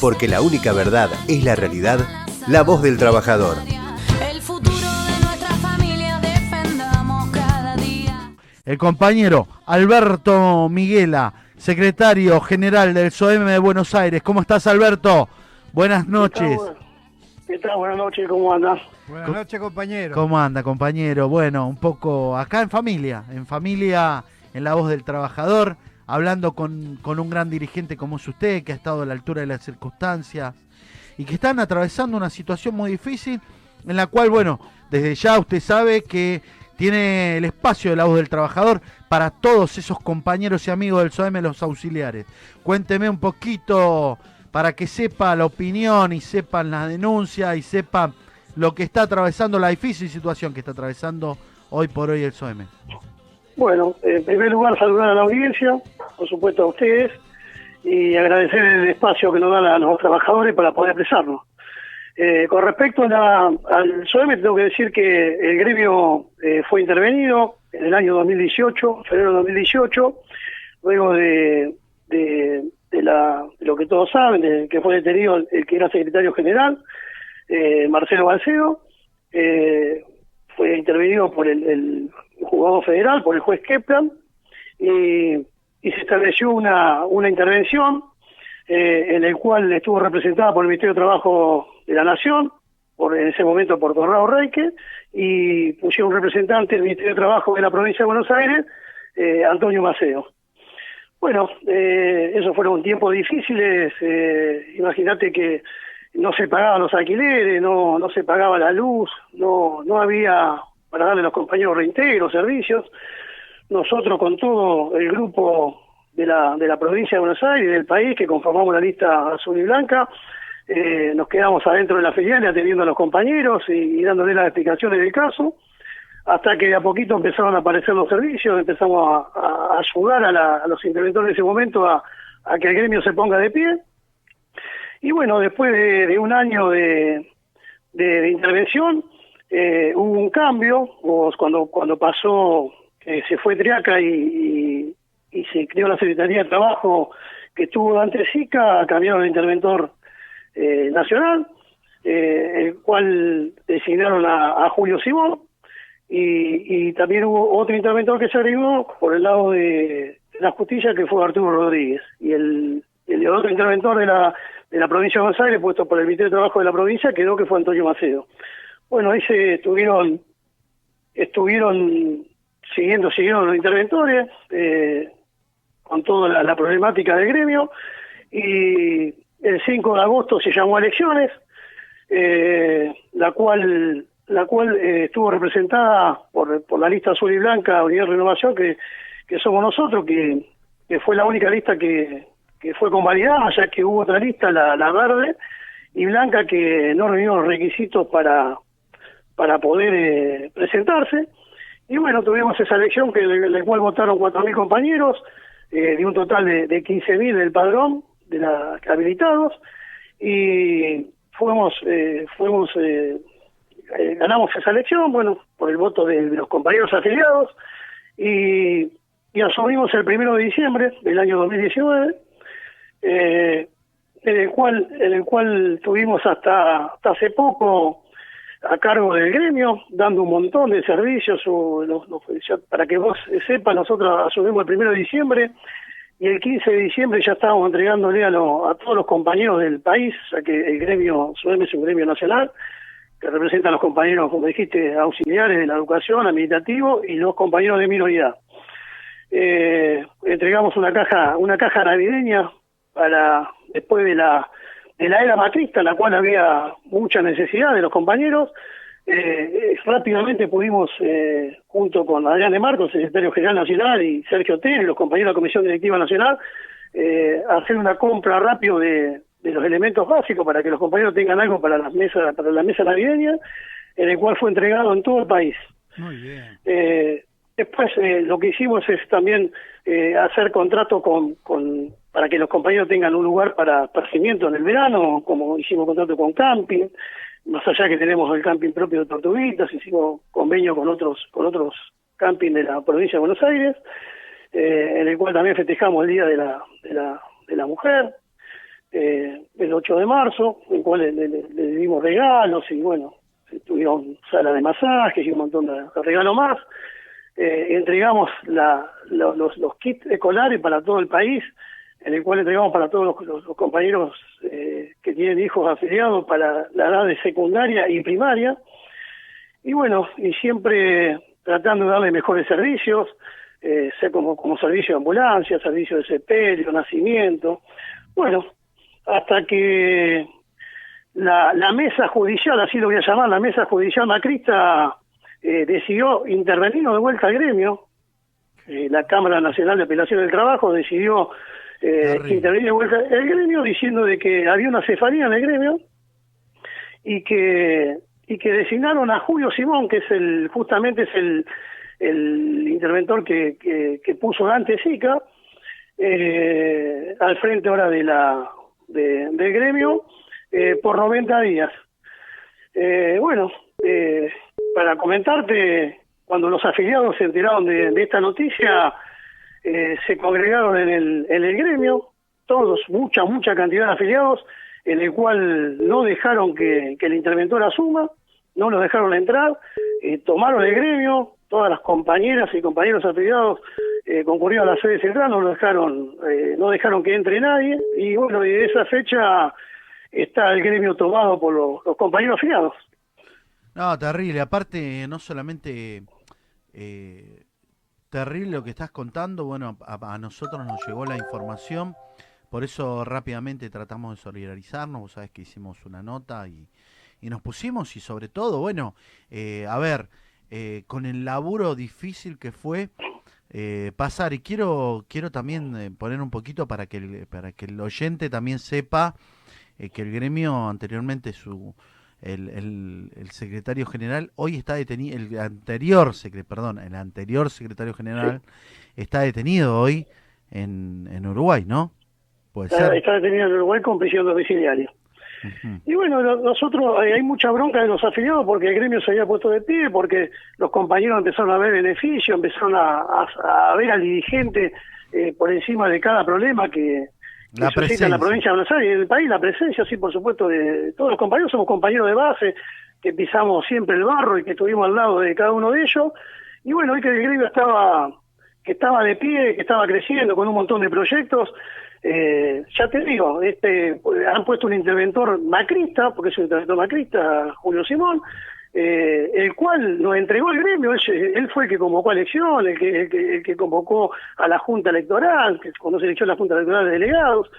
porque la única verdad es la realidad, la voz del trabajador. El futuro de nuestra familia defendamos cada día. El compañero Alberto Miguela, secretario general del SOEM de Buenos Aires. ¿Cómo estás, Alberto? Buenas noches. ¿Qué tal? Buenas noches, ¿cómo andas? Buenas noches, compañero. ¿Cómo anda, compañero? Bueno, un poco acá en familia, en familia, en la voz del trabajador, hablando con, con un gran dirigente como es usted, que ha estado a la altura de las circunstancias y que están atravesando una situación muy difícil, en la cual, bueno, desde ya usted sabe que tiene el espacio de la voz del trabajador para todos esos compañeros y amigos del SOEM, los auxiliares. Cuénteme un poquito para que sepa la opinión y sepan la denuncia y sepan lo que está atravesando, la difícil situación que está atravesando hoy por hoy el SOEM. Bueno, en primer lugar saludar a la audiencia, por supuesto a ustedes, y agradecer el espacio que nos dan a los trabajadores para poder expresarnos. Eh, con respecto a la- al SOEM, tengo que decir que el gremio eh, fue intervenido en el año 2018, febrero de 2018, luego de, de, la, de lo que todos saben, de que fue detenido el, el que era secretario general, eh, Marcelo Balcedo, eh, fue intervenido por el, el juzgado federal, por el juez Kepler, y, y se estableció una, una intervención eh, en el cual estuvo representada por el Ministerio de Trabajo de la Nación, por en ese momento por Corrado Reike, y pusieron representante del Ministerio de Trabajo de la provincia de Buenos Aires, eh, Antonio Maceo. Bueno, eh, esos fueron tiempos difíciles, eh, imagínate que no se pagaban los alquileres, no, no se pagaba la luz, no, no había para darle a los compañeros reintegros, servicios. Nosotros con todo el grupo de la, de la provincia de Buenos Aires del país que conformamos la lista azul y blanca, eh, nos quedamos adentro de la filial atendiendo a los compañeros y, y dándole las explicaciones del caso, hasta que de a poquito empezaron a aparecer los servicios, empezamos a, a- ayudar a, la- a los interventores de ese momento a, a que el gremio se ponga de pie. Y bueno, después de, un año de, de, intervención, eh, hubo un cambio, o cuando, cuando pasó, que se fue Triaca y, y, se creó la Secretaría de Trabajo que estuvo antes SICA, cambiaron el interventor eh, nacional, eh, el cual designaron a, Julio Simón, y, y también hubo otro interventor que se agregó por el lado de la justicia, que fue Arturo Rodríguez, y el, el otro interventor de la, de la provincia de Buenos Aires, puesto por el Ministerio de Trabajo de la provincia, quedó que fue Antonio Macedo. Bueno, ahí se estuvieron, estuvieron siguiendo, siguieron los interventores, eh, con toda la, problemática del gremio, y el 5 de agosto se llamó a elecciones, eh, la cual la cual eh, estuvo representada por, por la lista azul y blanca Unidad Renovación, que, que somos nosotros, que, que fue la única lista que, que fue convalidada, ya que hubo otra lista, la, la verde y blanca, que no reunió los requisitos para, para poder eh, presentarse. Y bueno, tuvimos esa elección que la cual votaron 4.000 compañeros, eh, de un total de, de 15.000 del padrón de la, habilitados, y fuimos, eh, fuimos eh, eh, ganamos esa elección, bueno, por el voto de, de los compañeros afiliados, y, y asumimos el primero de diciembre del año 2019, eh, en el cual en el cual tuvimos hasta hasta hace poco a cargo del gremio, dando un montón de servicios. para que vos sepas, nosotros asumimos el primero de diciembre y el 15 de diciembre ya estábamos entregándole a, lo- a todos los compañeros del país, ya que el gremio SUEM es un gremio nacional, que representa a los compañeros, como dijiste, auxiliares de la educación, administrativo y los compañeros de minoría. Eh, entregamos una caja, una caja navideña para después de la de la era macrista, en la cual había mucha necesidad de los compañeros. Eh, eh, rápidamente pudimos, eh, junto con Adrián de Marcos, secretario general nacional, y Sergio y los compañeros de la Comisión Directiva Nacional, eh, hacer una compra rápido de, de los elementos básicos para que los compañeros tengan algo para las mesas, para la mesa navideña, en el cual fue entregado en todo el país. Muy bien. Eh, después eh, lo que hicimos es también eh, hacer contrato con, con para que los compañeros tengan un lugar para esparcimiento en el verano, como hicimos contrato con camping, más allá que tenemos el camping propio de Tortuguitas, hicimos convenio con otros con otros camping de la provincia de Buenos Aires, eh, en el cual también festejamos el día de la de la, de la mujer. eh, el 8 de marzo, en el cual le, le- dimos regalos y bueno, tuvieron sala de masajes y un montón de regalos más. Eh, entregamos la- lo- los, los kits escolares para todo el país, en el cual entregamos para todos los, compañeros eh, que tienen hijos afiliados para la edad de secundaria y primaria. Y bueno, y siempre tratando de darle mejores servicios, eh, como, como servicio de ambulancia, servicio de sepelio, nacimiento. Bueno, hasta que la, la mesa judicial, así lo voy a llamar, la mesa judicial macrista eh, decidió intervenir de vuelta al gremio. Eh, la Cámara Nacional de Apelación del Trabajo decidió eh, intervenir de vuelta el gremio diciendo de que había una cefalía en el gremio y que y que designaron a Julio Simón, que es el justamente es el, el interventor que, que, que puso Dante Sica, eh, al frente ahora de la de- del gremio eh, por 90 días. Eh, bueno, eh, para comentarte, cuando los afiliados se enteraron de, esta noticia, eh, se congregaron en el, gremio, todos, mucha, mucha cantidad de afiliados, en el cual no dejaron que, el interventor asuma, no lo dejaron entrar, eh, tomaron el gremio, todas las compañeras y compañeros afiliados eh, concurrieron a la sede central, no lo dejaron, no dejaron que entre nadie, y bueno, y de esa fecha está el gremio tomado por los, los compañeros afiliados. No, terrible. Aparte, no solamente eh, terrible lo que estás contando, bueno, a, nosotros nos llegó la información, por eso rápidamente tratamos de solidarizarnos, vos sabés que hicimos una nota y, y nos pusimos y sobre todo, bueno, eh, a ver, eh, con el laburo difícil que fue pasar. Y quiero quiero también poner un poquito para que para que el oyente también sepa que el gremio anteriormente su el, el- el secretario general hoy está detenido el anterior perdón el anterior secretario general está detenido hoy en, en Uruguay no puede Está, ser. está detenido en Uruguay con prisión domiciliaria. Y bueno, nosotros eh, hay mucha bronca de los afiliados porque el gremio se había puesto de pie, porque los compañeros empezaron a ver beneficio, empezaron a, a- a ver al dirigente eh, por encima de cada problema que La suscita en la presencia. provincia de Buenos Aires y en el país, la presencia, sí, por supuesto, de todos los compañeros, somos compañeros de base, que pisamos siempre el barro y que estuvimos al lado de cada uno de ellos. Y bueno, hoy que el gremio estaba, que estaba de pie, que estaba creciendo con un montón de proyectos, eh, ya te digo, este, han puesto un interventor macrista, porque es un interventor macrista, Julio Simón, eh, el cual nos entregó el gremio, él, él fue el que convocó a elección, el que, el que, el que convocó a la Junta Electoral, que cuando se eligió la Junta Electoral de Delegados,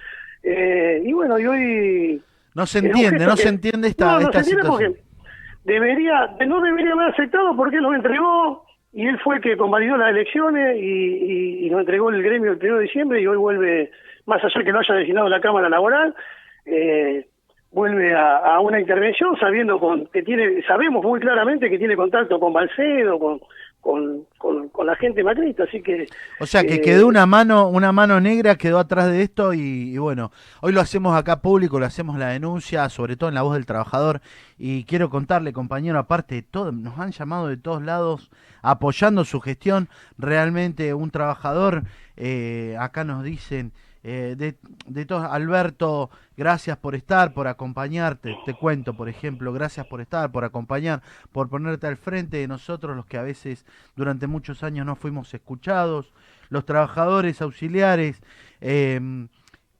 eh, y bueno, y hoy... no se entiende no que- se entiende esta, no, no esta se entiende situación. debería, no debería haber aceptado porque él lo entregó y él fue el que convalidó las elecciones y, y, y nos entregó el gremio el 1 de diciembre y hoy vuelve, más allá que no haya designado la Cámara Laboral, eh, vuelve a, a una intervención sabiendo con, que tiene, sabemos muy claramente que tiene contacto con Balcedo, con, con, con, con la gente macrista, así que... O sea que eh, quedó una mano, una mano negra quedó atrás de esto y, y bueno, hoy lo hacemos acá público, lo hacemos la denuncia, sobre todo en la voz del trabajador. Y quiero contarle, compañero, aparte de todo, nos han llamado de todos lados apoyando su gestión. Realmente un trabajador, eh, acá nos dicen, eh, de, de Alberto, gracias por estar, por acompañarte. Te cuento, por ejemplo, gracias por estar, por acompañar, por ponerte al frente de nosotros, los que a veces durante muchos años no fuimos escuchados, los trabajadores auxiliares. eh,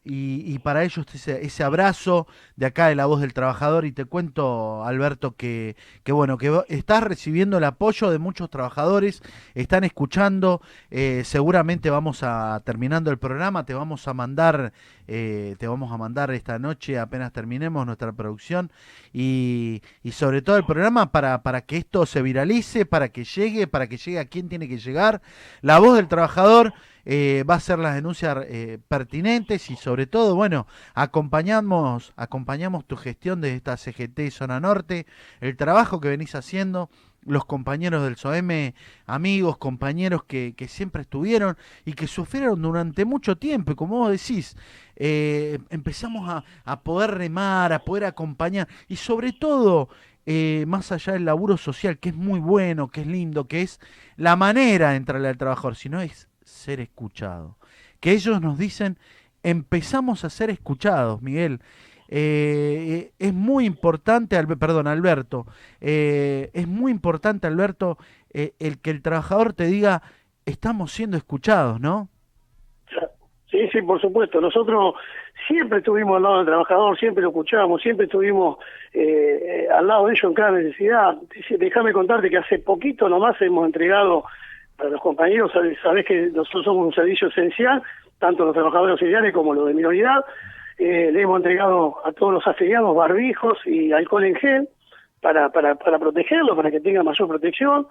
y, y para ellos ese, ese abrazo de acá de la voz del trabajador y te cuento Alberto que, que bueno que estás recibiendo el apoyo de muchos trabajadores están escuchando eh, seguramente vamos a terminando el programa te vamos a mandar eh, te vamos a mandar esta noche apenas terminemos nuestra producción y, y sobre todo el programa para, para que esto se viralice para que llegue para que llegue a quien tiene que llegar. La voz del trabajador eh, va a hacer las denuncias eh, pertinentes y sobre todo, bueno, acompañamos, acompañamos tu gestión de esta CGT Zona Norte, el trabajo que venís haciendo, los compañeros del SOEM, amigos, compañeros que, siempre estuvieron y que sufrieron durante mucho tiempo. Y como vos decís, eh, empezamos a, poder remar, a poder acompañar y sobre todo, más allá del laburo social, que es muy bueno, que es lindo, que es la manera de entrarle al trabajador, sino es ser escuchado. Que ellos nos dicen empezamos a ser escuchados, Miguel. Eh, es muy importante, perdón, Alberto, eh, es muy importante, Alberto, eh, el que el trabajador te diga, estamos siendo escuchados, ¿no? Sí, sí, por supuesto. Nosotros siempre estuvimos al lado del trabajador, siempre lo escuchábamos, siempre estuvimos eh, eh, al lado de ellos en cada necesidad. Déjame contarte que hace poquito nomás hemos entregado para los compañeros, sabes, que nosotros somos un servicio esencial, tanto los trabajadores auxiliares como los de minoridad. Eh, le hemos entregado a todos los afiliados barbijos y alcohol en gel para, para, para protegerlos, para que tengan mayor protección.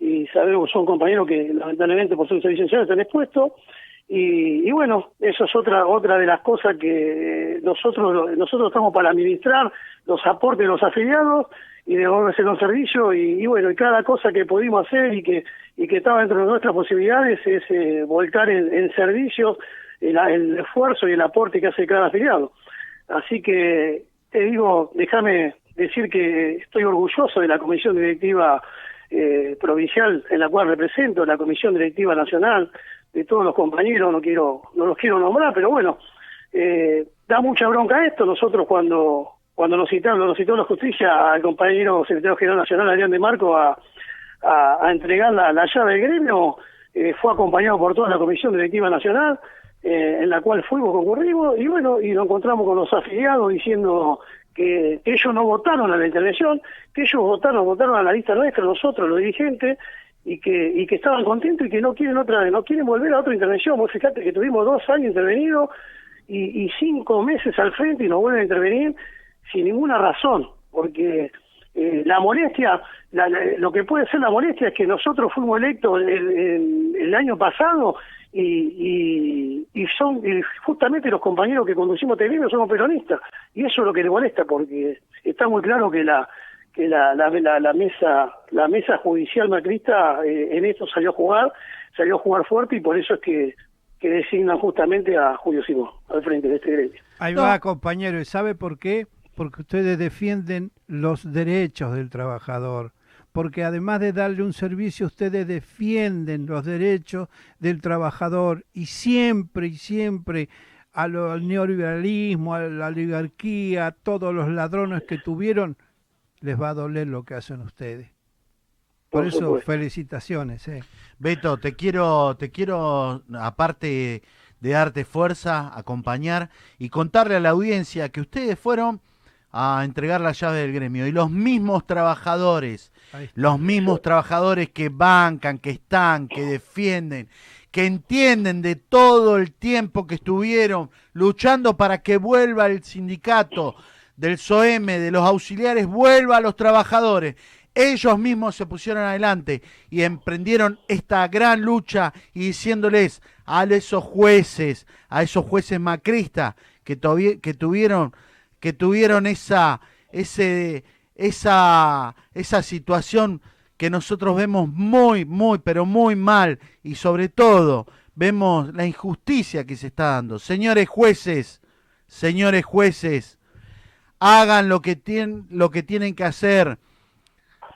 Y sabemos que son compañeros que lamentablemente por un servicio esencial están expuestos. Y, y bueno, eso es otra otra de las cosas que nosotros nosotros estamos para administrar los aportes de los afiliados y devolverse los servicios y, y bueno, y cada cosa que pudimos hacer y que y que estaba dentro de nuestras posibilidades es eh, volcar en, en servicios el, el esfuerzo y el aporte que hace cada afiliado. Así que te digo, déjame decir que estoy orgulloso de la comisión directiva eh, provincial en la cual represento, la comisión directiva nacional, de todos los compañeros, no quiero, no los quiero nombrar, pero bueno, eh, da mucha bronca esto. Nosotros cuando cuando nos citaron, nos citó la justicia al compañero secretario general nacional Adrián de Marco a, entregar la, la llave del gremio, eh, fue acompañado por toda la comisión directiva nacional, eh, en la cual fuimos, concurrimos, y bueno, y lo encontramos con los afiliados diciendo que, ellos no votaron a la intervención, que ellos votaron, votaron a la lista nuestra, nosotros, los dirigentes, y que y que estaban contentos y que no quieren otra no quieren volver a otra intervención. Vos fíjate que tuvimos dos años intervenidos y cinco meses al frente y nos vuelven a intervenir sin ninguna razón porque eh, la molestia la- la- lo que puede ser la molestia es que nosotros fuimos electos el, el- el año pasado y, y, y son y justamente los compañeros que conducimos Televisión somos peronistas y eso es lo que le molesta porque está muy claro que la que la, la, la, la mesa la mesa judicial macrista eh, en esto salió a jugar salió a jugar fuerte y por eso es que que designan justamente a Julio Simón al frente de este gremio. Ahí va, compañero. ¿Y sabe por qué? Porque ustedes defienden los derechos del trabajador. Porque además de darle un servicio, ustedes defienden los derechos del trabajador y siempre y siempre a lo- al neoliberalismo, a la oligarquía, a todos los ladrones que tuvieron, les va a doler lo que hacen ustedes. Por, eso, felicitaciones. Eh. Beto, te quiero, te quiero, aparte de darte fuerza, acompañar y contarle a la audiencia que ustedes fueron a entregar la llave del gremio y los mismos trabajadores, los mismos trabajadores que bancan, que están, que defienden, que entienden de todo el tiempo que estuvieron luchando para que vuelva el sindicato del SOM, de los auxiliares, vuelva a los trabajadores. Ellos mismos se pusieron adelante y emprendieron esta gran lucha y diciéndoles a esos jueces, a esos jueces macristas que, que tuvieron que tuvieron esa ese esa esa situación que nosotros vemos muy muy pero muy mal y sobre todo vemos la injusticia que se está dando. Señores jueces, señores jueces, hagan lo que lo que tienen que hacer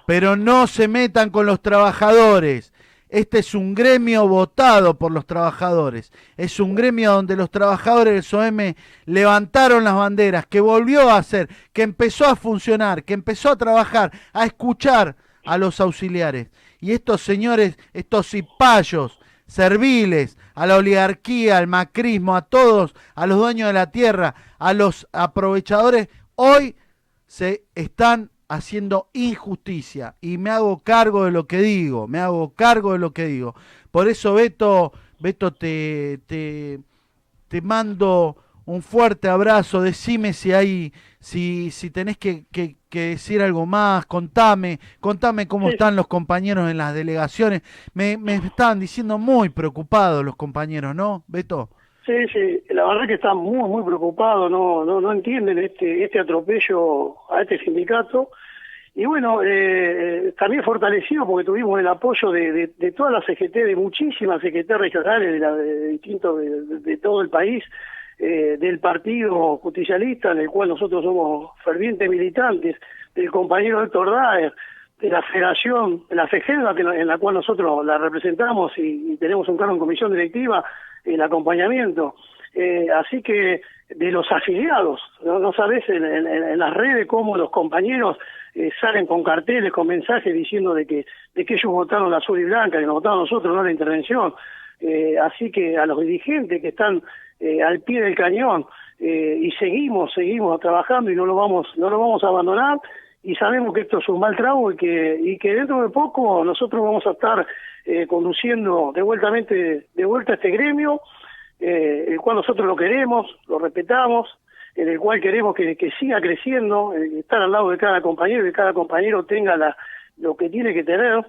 pero no se metan con los trabajadores. Este es un gremio votado por los trabajadores. Es un gremio donde los trabajadores del SOM levantaron las banderas, que volvió a hacer, que empezó a funcionar, que empezó a trabajar, a escuchar a los auxiliares. Y estos señores, estos cipayos, serviles, a la oligarquía, al macrismo, a todos, a los dueños de la tierra, a los aprovechadores, hoy se están haciendo injusticia y me hago cargo de lo que digo, me hago cargo de lo que digo. Por eso, Beto, Beto, te, te, te mando un fuerte abrazo, decime si hay, si, si tenés que, que- que decir algo más, contame, contame cómo Sí. están los compañeros en las delegaciones. Me, me estaban diciendo muy preocupados los compañeros, ¿no, Beto? Sí, la verdad que están muy, muy preocupados, no, no, no entienden este, este atropello a este sindicato. Y bueno, eh, también fortalecido porque tuvimos el apoyo de, de, todas las CGT, de muchísimas CGT regionales de, la, de distintos, de, todo el país, eh, del Partido Justicialista, en el cual nosotros somos fervientes militantes, del compañero Héctor Daer, de la Federación, de la FEGELVA, en la cual nosotros la representamos y, y tenemos un cargo en comisión directiva, el acompañamiento, Eh, así que de los afiliados, no, no sabes en, las redes cómo los compañeros eh, salen con carteles, con mensajes diciendo de que de que ellos votaron la azul y blanca, que nos votaron nosotros, no la intervención. Eh, así que a los dirigentes que están eh, al pie del cañón eh, y seguimos, seguimos trabajando y no lo vamos, no lo vamos a abandonar y sabemos que esto es un mal trago y que y que dentro de poco nosotros vamos a estar eh, conduciendo de vuelta de vuelta este gremio eh, el cual nosotros lo queremos, lo respetamos, en el cual queremos que, que siga creciendo, eh, estar al lado de cada compañero y que cada compañero tenga la, lo que tiene que tener.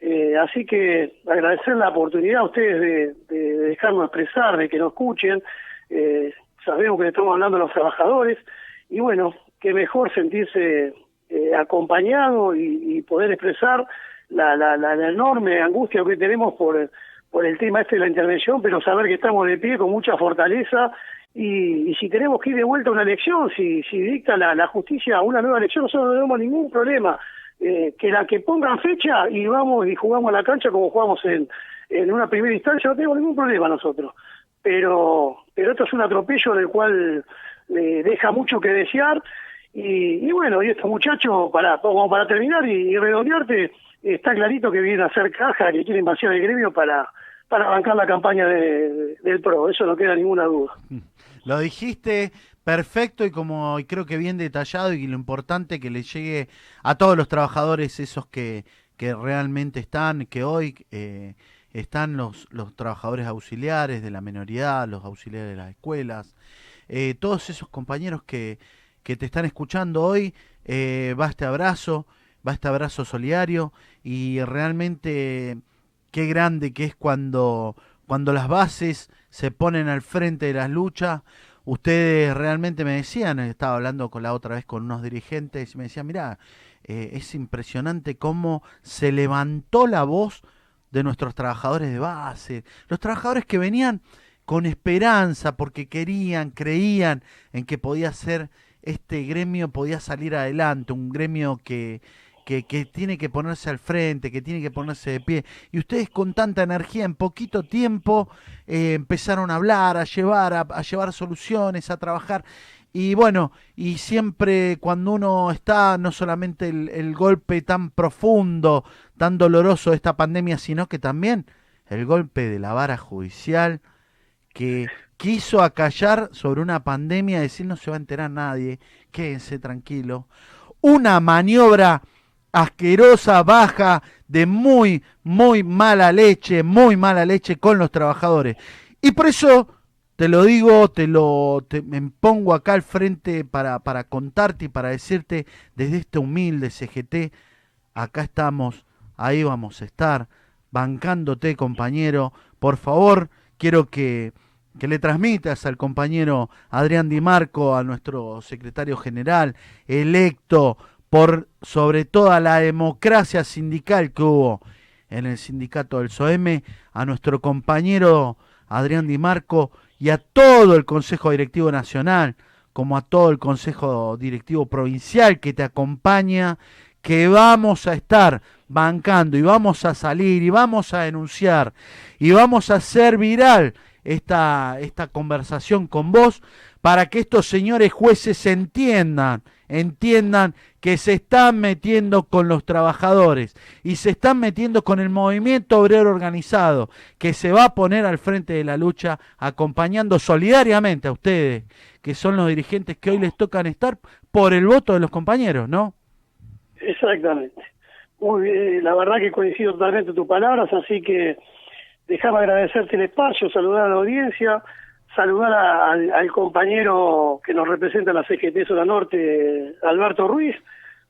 Eh, así que agradecer la oportunidad a ustedes de, de dejarnos expresar, de que nos escuchen. Eh, sabemos que le estamos hablando a los trabajadores y bueno, que mejor sentirse eh, acompañado y, y poder expresar la, la, la, enorme angustia que tenemos por, por el tema este de la intervención, pero saber que estamos de pie con mucha fortaleza y, si tenemos que ir de vuelta a una elección, si, si dicta la, la justicia una nueva elección, nosotros no tenemos ningún problema. Eh, que la que pongan fecha y vamos y jugamos a la cancha como jugamos en, en una primera instancia, no tenemos ningún problema nosotros. Pero, pero esto es un atropello del cual eh, deja mucho que desear y, bueno, y estos muchachos, para, como para terminar y, y redondearte, está clarito que vienen a hacer caja, que quieren vaciar el gremio para, para bancar la campaña de- del PRO, eso no queda ninguna duda. Lo dijiste perfecto y como y creo que bien detallado y lo importante que le llegue a todos los trabajadores esos que, que realmente están, que hoy eh, están los, los trabajadores auxiliares de la menoridad, los auxiliares de las escuelas, eh, todos esos compañeros que, que te están escuchando hoy, eh, va este abrazo, va este abrazo solidario y realmente qué grande que es cuando, cuando las bases se ponen al frente de las luchas. Ustedes realmente me decían, estaba hablando con la otra vez con unos dirigentes y me decían, mira, es impresionante cómo se levantó la voz de nuestros trabajadores de base, los trabajadores que venían con esperanza porque querían, creían en que podía ser este gremio, podía salir adelante, un gremio que, que, tiene que ponerse al frente, que tiene que ponerse de pie. Y ustedes con tanta energía, en poquito tiempo, eh, empezaron a hablar, a llevar, a, a llevar soluciones, a trabajar. Y bueno, y siempre cuando uno está, no solamente el, el golpe tan profundo, tan doloroso de esta pandemia, sino que también el golpe de la vara judicial que quiso acallar sobre una pandemia, decir no se va a enterar nadie, quédense tranquilo. Una maniobra asquerosa, baja, de muy, muy mala leche, muy mala leche con los trabajadores. Y por eso te lo digo, te lo me pongo acá al frente para, para contarte y para decirte desde este humilde CGT, acá estamos, ahí vamos a estar, bancándote compañero, por favor, quiero que, que le transmitas al compañero Adrián Di Marco, a nuestro secretario general, electo por sobre toda la democracia sindical que hubo en el sindicato del SOEM, a nuestro compañero Adrián Di Marco y a todo el Consejo Directivo Nacional, como a todo el Consejo Directivo Provincial que te acompaña, que vamos a estar bancando y vamos a salir y vamos a denunciar y vamos a hacer viral esta, esta conversación con vos para que estos señores jueces entiendan, entiendan que se están metiendo con los trabajadores y se están metiendo con el movimiento obrero organizado que se va a poner al frente de la lucha acompañando solidariamente a ustedes, que son los dirigentes que hoy les tocan estar por el voto de los compañeros, ¿no? Exactamente. Muy bien, la verdad que coincido totalmente en tus palabras, así que déjame agradecerte el espacio, saludar a la audiencia, saludar al, compañero que nos representa en la CGT Zona Norte, Alberto Ruiz,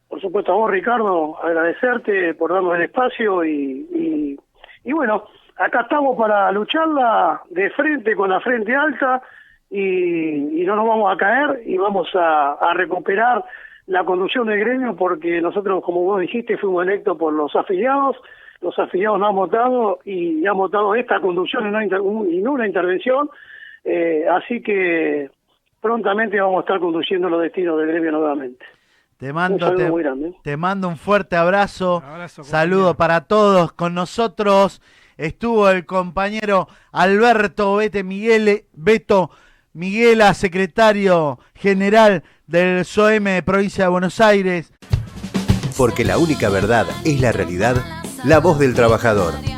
por supuesto a vos Ricardo, agradecerte por darnos el espacio y, y, bueno, acá estamos para lucharla de frente con la frente alta y, no nos vamos a caer y vamos a recuperar la conducción del gremio porque nosotros, como vos dijiste, fuimos electos por los afiliados, los afiliados nos han votado y han votado esta conducción y no, inter- un- y no una intervención, eh, así que prontamente vamos a estar conduciendo los destinos del gremio nuevamente. Te Un mando, saludo te, muy grande. te mando un fuerte abrazo. Abrazo, Saludo para todos. Con nosotros estuvo el compañero Alberto Bete Miguel Beto Miguela, secretario general del SOEM de Provincia de Buenos Aires. Porque la única verdad es la realidad, la voz del trabajador.